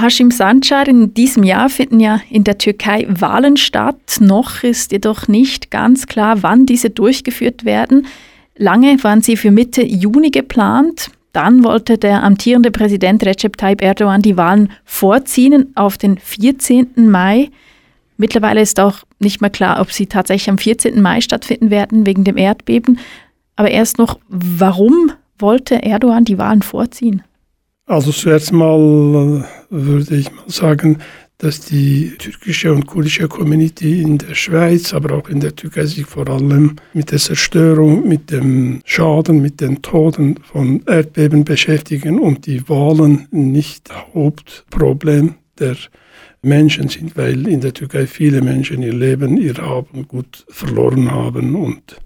Hashim Sancar, in diesem Jahr finden ja in der Türkei Wahlen statt. Noch ist jedoch nicht ganz klar, wann diese durchgeführt werden. Lange waren sie für Mitte Juni geplant. Dann wollte der amtierende Präsident Recep Tayyip Erdogan die Wahlen vorziehen auf den 14. Mai. Mittlerweile ist auch nicht mehr klar, ob sie tatsächlich am 14. Mai stattfinden werden wegen dem Erdbeben. Aber erst noch, warum wollte Erdogan die Wahlen vorziehen? Also zuerst mal äh, würde ich mal sagen, dass die türkische und kurdische Community in der Schweiz, aber auch in der Türkei sich vor allem mit der Zerstörung, mit dem Schaden, mit den Toten von Erdbeben beschäftigen und die Wahlen nicht Hauptproblem der Menschen sind, weil in der Türkei viele Menschen ihr Leben, ihr Haben gut verloren haben und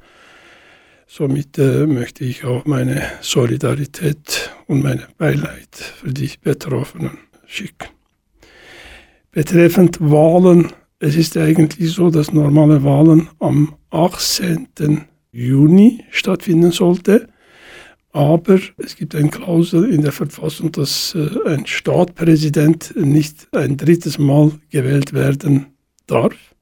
somit äh, möchte ich auch meine Solidarität und meine Beileid für die Betroffenen schicken. Betreffend Wahlen, es ist eigentlich so, dass normale Wahlen am 18. Juni stattfinden sollte. Aber es gibt eine Klausel in der Verfassung, dass äh, ein Staatspräsident nicht ein drittes Mal gewählt werden darf.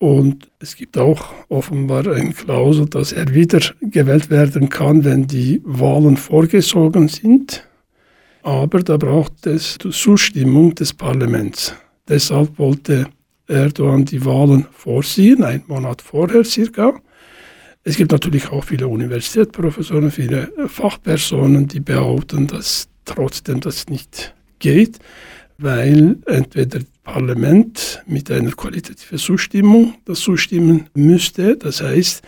Und es gibt auch offenbar eine Klausel, dass er wieder gewählt werden kann, wenn die Wahlen vorgesogen sind. Aber da braucht es Zustimmung des Parlaments. Deshalb wollte Erdogan die Wahlen vorsehen, einen Monat vorher circa. Es gibt natürlich auch viele Universitätsprofessoren, viele Fachpersonen, die behaupten, dass trotzdem das nicht geht, weil entweder Parlament mit einer qualitativen Zustimmung das zustimmen müsste, das heißt,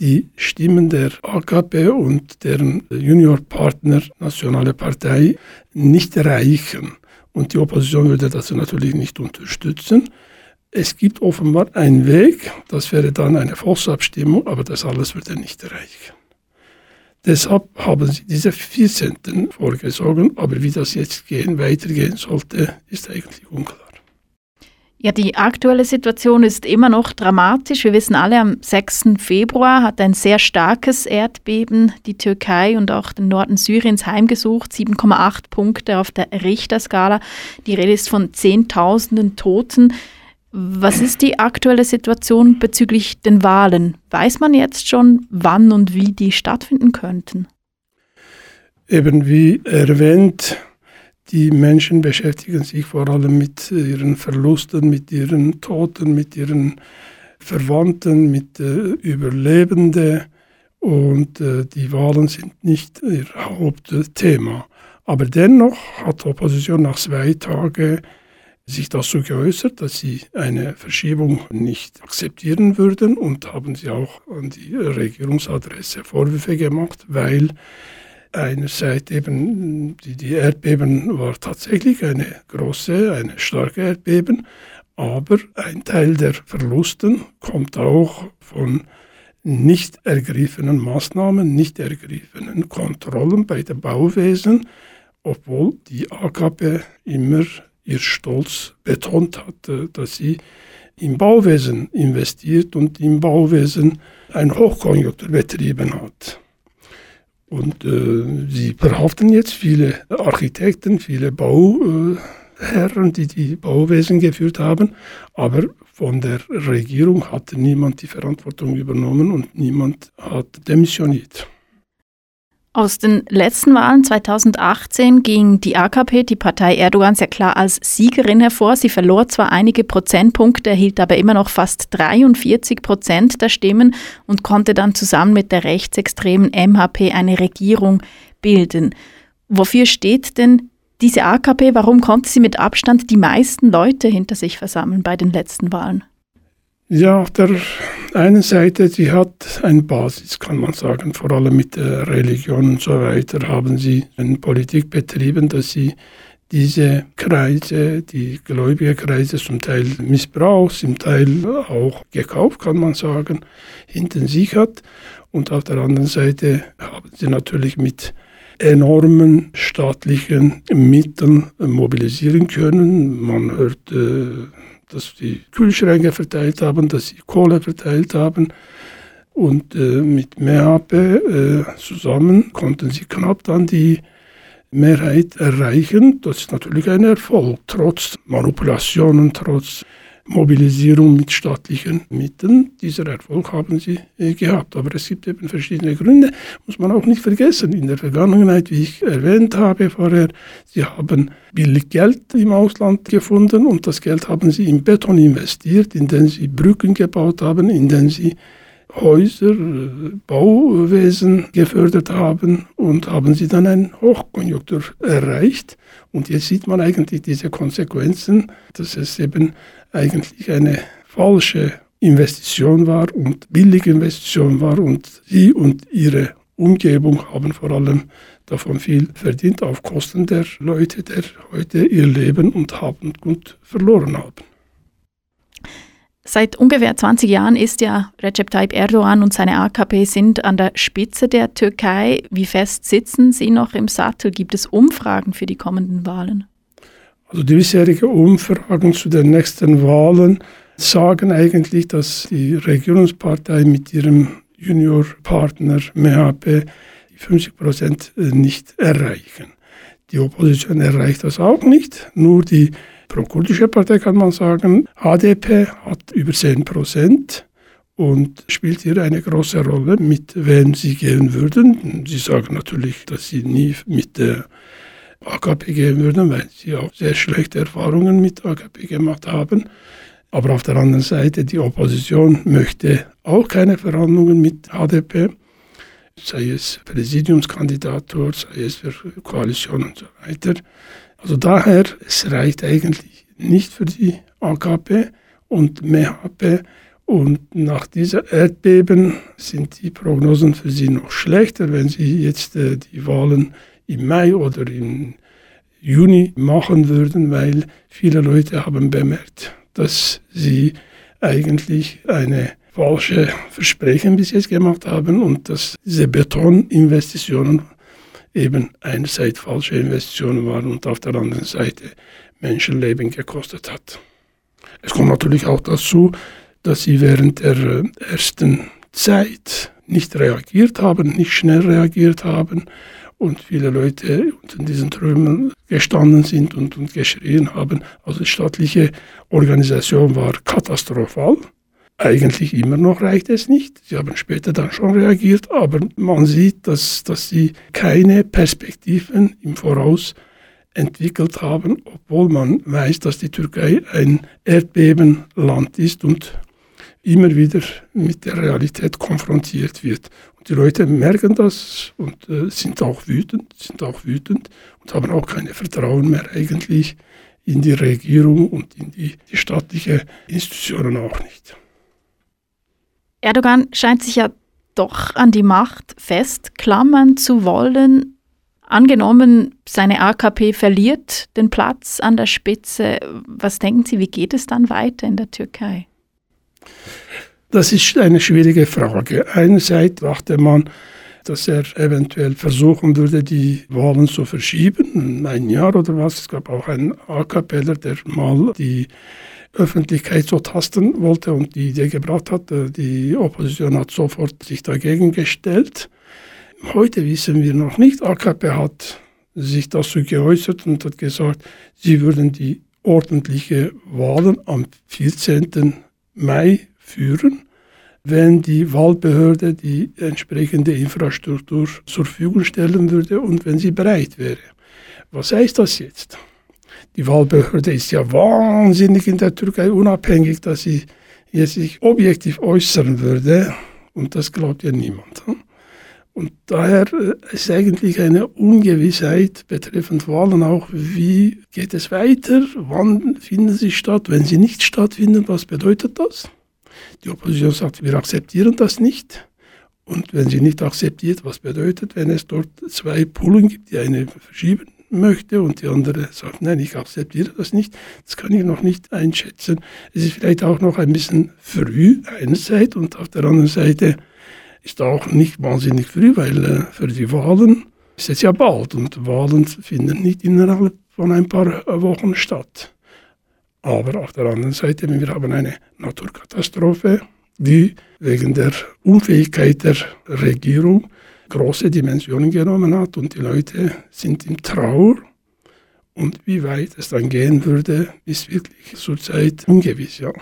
die Stimmen der AKP und deren Juniorpartner Nationale Partei nicht reichen. Und die Opposition würde das natürlich nicht unterstützen. Es gibt offenbar einen Weg, das wäre dann eine Volksabstimmung, aber das alles würde nicht reichen. Deshalb haben sie diese 14. vorgesogen, aber wie das jetzt gehen, weitergehen sollte, ist eigentlich unklar. Ja, die aktuelle Situation ist immer noch dramatisch. Wir wissen alle, am 6. Februar hat ein sehr starkes Erdbeben die Türkei und auch den Norden Syriens heimgesucht. 7,8 Punkte auf der Richterskala. Die Rede ist von Zehntausenden Toten. Was ist die aktuelle Situation bezüglich den Wahlen? Weiß man jetzt schon, wann und wie die stattfinden könnten? Eben wie erwähnt, die Menschen beschäftigen sich vor allem mit ihren Verlusten, mit ihren Toten, mit ihren Verwandten, mit äh, Überlebenden. Und äh, die Wahlen sind nicht ihr Hauptthema. Aber dennoch hat die Opposition nach zwei Tagen sich dazu geäußert, dass sie eine Verschiebung nicht akzeptieren würden und haben sie auch an die Regierungsadresse Vorwürfe gemacht, weil einerseits eben die, die Erdbeben war tatsächlich eine große, eine starke Erdbeben, aber ein Teil der Verlusten kommt auch von nicht ergriffenen Maßnahmen, nicht ergriffenen Kontrollen bei den Bauwesen, obwohl die AKP immer ihr Stolz betont hat, dass sie im Bauwesen investiert und im Bauwesen ein Hochkonjunktur betrieben hat. Und äh, sie behaupten jetzt viele Architekten, viele Bauherren, die die Bauwesen geführt haben, aber von der Regierung hat niemand die Verantwortung übernommen und niemand hat demissioniert. Aus den letzten Wahlen 2018 ging die AKP, die Partei Erdogan, sehr klar als Siegerin hervor. Sie verlor zwar einige Prozentpunkte, erhielt aber immer noch fast 43 Prozent der Stimmen und konnte dann zusammen mit der rechtsextremen MHP eine Regierung bilden. Wofür steht denn diese AKP? Warum konnte sie mit Abstand die meisten Leute hinter sich versammeln bei den letzten Wahlen? Ja, auf der einen Seite, sie hat eine Basis, kann man sagen, vor allem mit der Religion und so weiter haben sie eine Politik betrieben, dass sie diese Kreise, die gläubige Kreise zum Teil missbraucht, zum Teil auch gekauft, kann man sagen, hinter sich hat. Und auf der anderen Seite haben sie natürlich mit enormen staatlichen Mitteln mobilisieren können. Man hört äh, dass sie Kühlschränke verteilt haben, dass sie Kohle verteilt haben. Und äh, mit Mehape äh, zusammen konnten sie knapp dann die Mehrheit erreichen. Das ist natürlich ein Erfolg, trotz Manipulationen, trotz Mobilisierung mit staatlichen Mitteln. Dieser Erfolg haben sie äh, gehabt. Aber es gibt eben verschiedene Gründe, muss man auch nicht vergessen. In der Vergangenheit, wie ich erwähnt habe vorher, sie haben billig Geld im Ausland gefunden und das Geld haben sie in Beton investiert, indem sie Brücken gebaut haben, indem sie Häuser, Bauwesen gefördert haben und haben sie dann eine Hochkonjunktur erreicht. Und jetzt sieht man eigentlich diese Konsequenzen, dass es eben eigentlich eine falsche Investition war und billige Investition war und sie und ihre Umgebung haben vor allem davon viel verdient auf Kosten der Leute, die heute ihr Leben und Haben gut verloren haben. Seit ungefähr 20 Jahren ist ja Recep Tayyip Erdogan und seine AKP sind an der Spitze der Türkei. Wie fest sitzen sie noch im Sattel? Gibt es Umfragen für die kommenden Wahlen? Also die bisherigen Umfragen zu den nächsten Wahlen sagen eigentlich, dass die Regierungspartei mit ihrem Juniorpartner MHP 50 Prozent nicht erreichen. Die Opposition erreicht das auch nicht, nur die pro-kurdische Partei kann man sagen, HDP hat über 10 Prozent und spielt hier eine große Rolle, mit wem sie gehen würden. Sie sagen natürlich, dass sie nie mit der AKP gehen würden, weil sie auch sehr schlechte Erfahrungen mit AKP gemacht haben. Aber auf der anderen Seite, die Opposition möchte auch keine Verhandlungen mit HDP, sei es Präsidiumskandidatur, sei es für Koalition und so weiter. Also daher, es reicht eigentlich nicht für die AKP und MHP. Und nach dieser Erdbeben sind die Prognosen für sie noch schlechter, wenn sie jetzt äh, die Wahlen im Mai oder im Juni machen würden, weil viele Leute haben bemerkt, dass sie eigentlich eine falsche Versprechen bis jetzt gemacht haben und dass diese Betoninvestitionen eben einerseits falsche Investitionen waren und auf der anderen Seite Menschenleben gekostet hat. Es kommt natürlich auch dazu, dass sie während der äh, ersten Zeit nicht reagiert haben, nicht schnell reagiert haben und viele Leute unter diesen Trümmern gestanden sind und, und geschrien haben. Also die staatliche Organisation war katastrophal. Eigentlich immer noch reicht es nicht. Sie haben später dann schon reagiert, aber man sieht, dass, dass sie keine Perspektiven im Voraus entwickelt haben, obwohl man weiß, dass die Türkei ein Erdbebenland ist und immer wieder mit der Realität konfrontiert wird. Und die Leute merken das und äh, sind auch wütend, sind auch wütend und haben auch keine Vertrauen mehr eigentlich in die Regierung und in die, die staatlichen Institutionen auch nicht. Erdogan scheint sich ja doch an die Macht festklammern zu wollen. Angenommen, seine AKP verliert den Platz an der Spitze, was denken Sie, wie geht es dann weiter in der Türkei? Das ist eine schwierige Frage. Einerseits dachte man, dass er eventuell versuchen würde, die Wahlen zu verschieben, ein Jahr oder was. Es gab auch einen AKPler, der mal die Öffentlichkeit so tasten wollte und die Idee gebracht hat. Äh, die Opposition hat sofort sich dagegen gestellt. Heute wissen wir noch nicht. AKP hat sich dazu geäußert und hat gesagt, sie würden die ordentliche Wahlen am 14. Mai führen, wenn die Wahlbehörde die entsprechende Infrastruktur zur Verfügung stellen würde und wenn sie bereit wäre. Was heißt das jetzt? Die Wahlbehörde ist ja wahnsinnig in der Türkei unabhängig, dass sie jetzt sich objektiv äußern würde. Und das glaubt ja niemand. Und daher äh, ist eigentlich eine Ungewissheit betreffend Wahlen auch, wie geht es weiter, wann finden sie statt, wenn sie nicht stattfinden, was bedeutet das? Die Opposition sagt, wir akzeptieren das nicht. Und wenn sie nicht akzeptiert, was bedeutet, wenn es dort zwei Poolen gibt, die eine verschieben möchte und die andere sagt, nein, ich akzeptiere das nicht, das kann ich noch nicht einschätzen. Es ist vielleicht auch noch ein bisschen früh einerseits und auf der anderen Seite ist auch nicht wahnsinnig früh, weil äh, für die Wahlen ist es ja bald und Wahlen finden nicht innerhalb von ein paar Wochen statt. Aber auf der anderen Seite, wir haben eine Naturkatastrophe, die wegen der Unfähigkeit der Regierung große Dimensionen genommen hat und die Leute sind in Trauer. Und wie weit es dann gehen würde, ist wirklich zurzeit ungewiss, ja.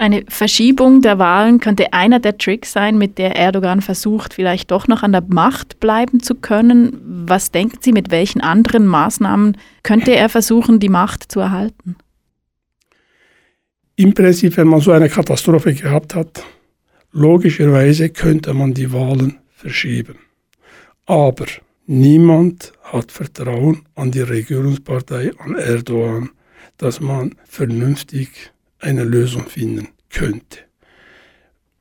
Eine Verschiebung der Wahlen könnte einer der Tricks sein, mit der Erdogan versucht, vielleicht doch noch an der Macht bleiben zu können. Was denken Sie, mit welchen anderen Maßnahmen könnte er versuchen, die Macht zu erhalten? Im Prinzip, wenn man so eine Katastrophe gehabt hat, logischerweise könnte man die Wahlen verschieben. Aber niemand hat Vertrauen an die Regierungspartei, an Erdogan, dass man vernünftig eine Lösung finden könnte.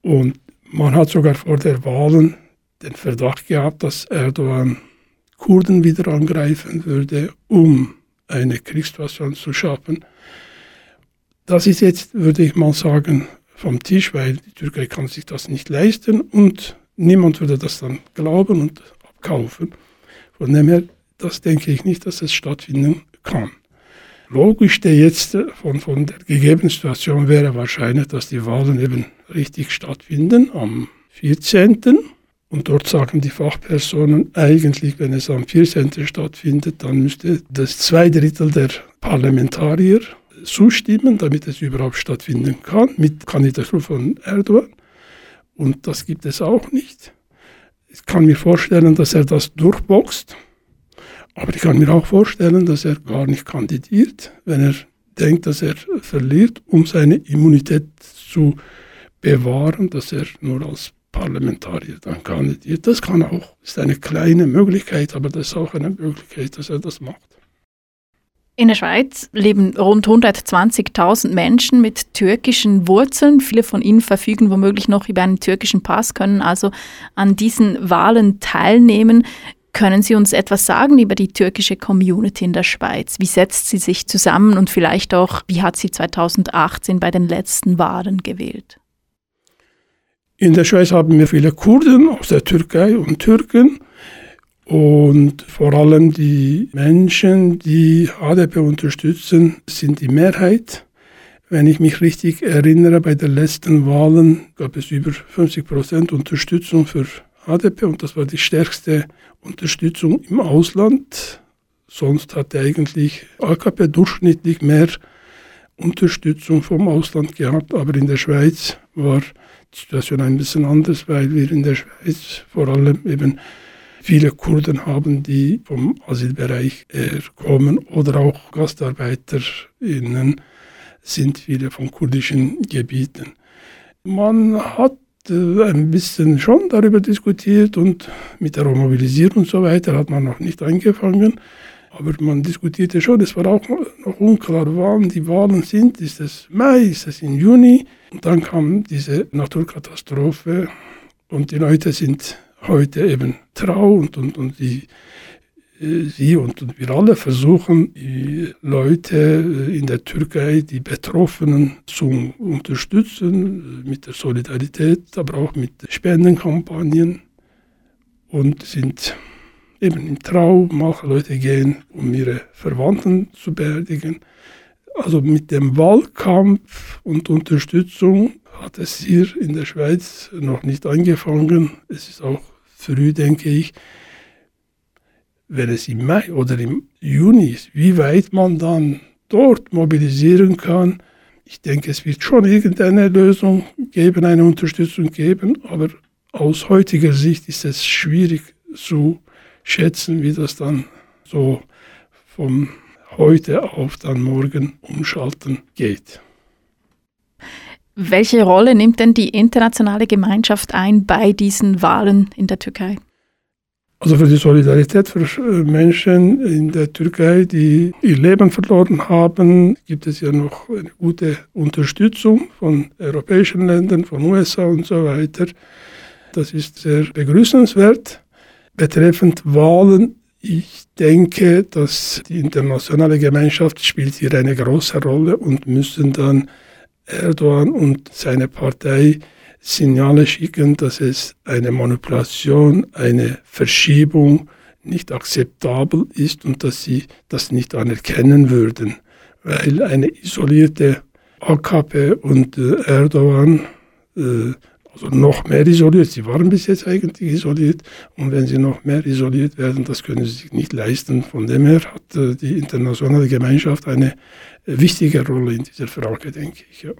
Und man hat sogar vor der Wahlen den Verdacht gehabt, dass Erdogan Kurden wieder angreifen würde, um eine Kriegssituation zu schaffen. Das ist jetzt, würde ich mal sagen, vom Tisch, weil die Türkei kann sich das nicht leisten und niemand würde das dann glauben und abkaufen. Von dem her, das denke ich nicht, dass es stattfinden kann. Logischste jetzt von, von der gegebenen Situation wäre wahrscheinlich, dass die Wahlen eben richtig stattfinden am 14. Und dort sagen die Fachpersonen, eigentlich, wenn es am 14. stattfindet, dann müsste das zwei Drittel der Parlamentarier zustimmen, damit es überhaupt stattfinden kann, mit Kandidatur von Erdogan. Und das gibt es auch nicht. Ich kann mir vorstellen, dass er das durchboxt. Aber ich kann mir auch vorstellen, dass er gar nicht kandidiert, wenn er denkt, dass er verliert, um seine Immunität zu bewahren, dass er nur als Parlamentarier dann kandidiert. Das kann auch, ist eine kleine Möglichkeit, aber das ist auch eine Möglichkeit, dass er das macht. In der Schweiz leben rund 120.000 Menschen mit türkischen Wurzeln. Viele von ihnen verfügen womöglich noch über einen türkischen Pass, können also an diesen Wahlen teilnehmen. Können Sie uns etwas sagen über die türkische Community in der Schweiz? Wie setzt sie sich zusammen und vielleicht auch, wie hat sie 2018 bei den letzten Wahlen gewählt? In der Schweiz haben wir viele Kurden aus der Türkei und Türken und vor allem die Menschen, die HDP unterstützen, sind die Mehrheit. Wenn ich mich richtig erinnere, bei den letzten Wahlen gab es über 50 Prozent Unterstützung für HDP und das war die stärkste Unterstützung im Ausland. Sonst hatte eigentlich AKP durchschnittlich mehr Unterstützung vom Ausland gehabt, aber in der Schweiz war die Situation ein bisschen anders, weil wir in der Schweiz vor allem eben viele Kurden haben, die vom Asylbereich kommen oder auch GastarbeiterInnen sind viele von kurdischen Gebieten. Man hat ein bisschen schon darüber diskutiert und mit der Mobilisierung und so weiter hat man noch nicht angefangen. Aber man diskutierte schon, es war auch noch unklar, wann die Wahlen sind. Ist es Mai, ist es im Juni? Und dann kam diese Naturkatastrophe und die Leute sind heute eben trauend und, und die Sie und, und wir alle versuchen, die Leute in der Türkei, die Betroffenen zu unterstützen, mit der Solidarität, aber auch mit Spendenkampagnen und sind eben im Trau. Manche Leute gehen, um ihre Verwandten zu beerdigen. Also mit dem Wahlkampf und Unterstützung hat es hier in der Schweiz noch nicht angefangen. Es ist auch früh, denke ich wenn es im Mai oder im Juni ist, wie weit man dann dort mobilisieren kann. Ich denke, es wird schon irgendeine Lösung geben, eine Unterstützung geben, aber aus heutiger Sicht ist es schwierig zu schätzen, wie das dann so vom heute auf dann morgen umschalten geht. Welche Rolle nimmt denn die internationale Gemeinschaft ein bei diesen Wahlen in der Türkei? Also für die Solidarität für äh, Menschen in der Türkei, die ihr Leben verloren haben, gibt es ja noch eine gute Unterstützung von europäischen Ländern, von USA und so weiter. Das ist sehr begrüßenswert. Betreffend Wahlen, ich denke, dass die internationale Gemeinschaft spielt hier eine große Rolle und müssen dann Erdogan und seine Partei Signale schicken, dass es eine Manipulation, eine Verschiebung nicht akzeptabel ist und dass sie das nicht anerkennen würden, weil eine isolierte AKP und äh, Erdogan äh, also noch mehr isoliert. Sie waren bis jetzt eigentlich isoliert und wenn sie noch mehr isoliert werden, das können sie sich nicht leisten. Von dem her hat äh, die internationale Gemeinschaft eine wichtige Rolle in dieser Frage, denke ich. Ja.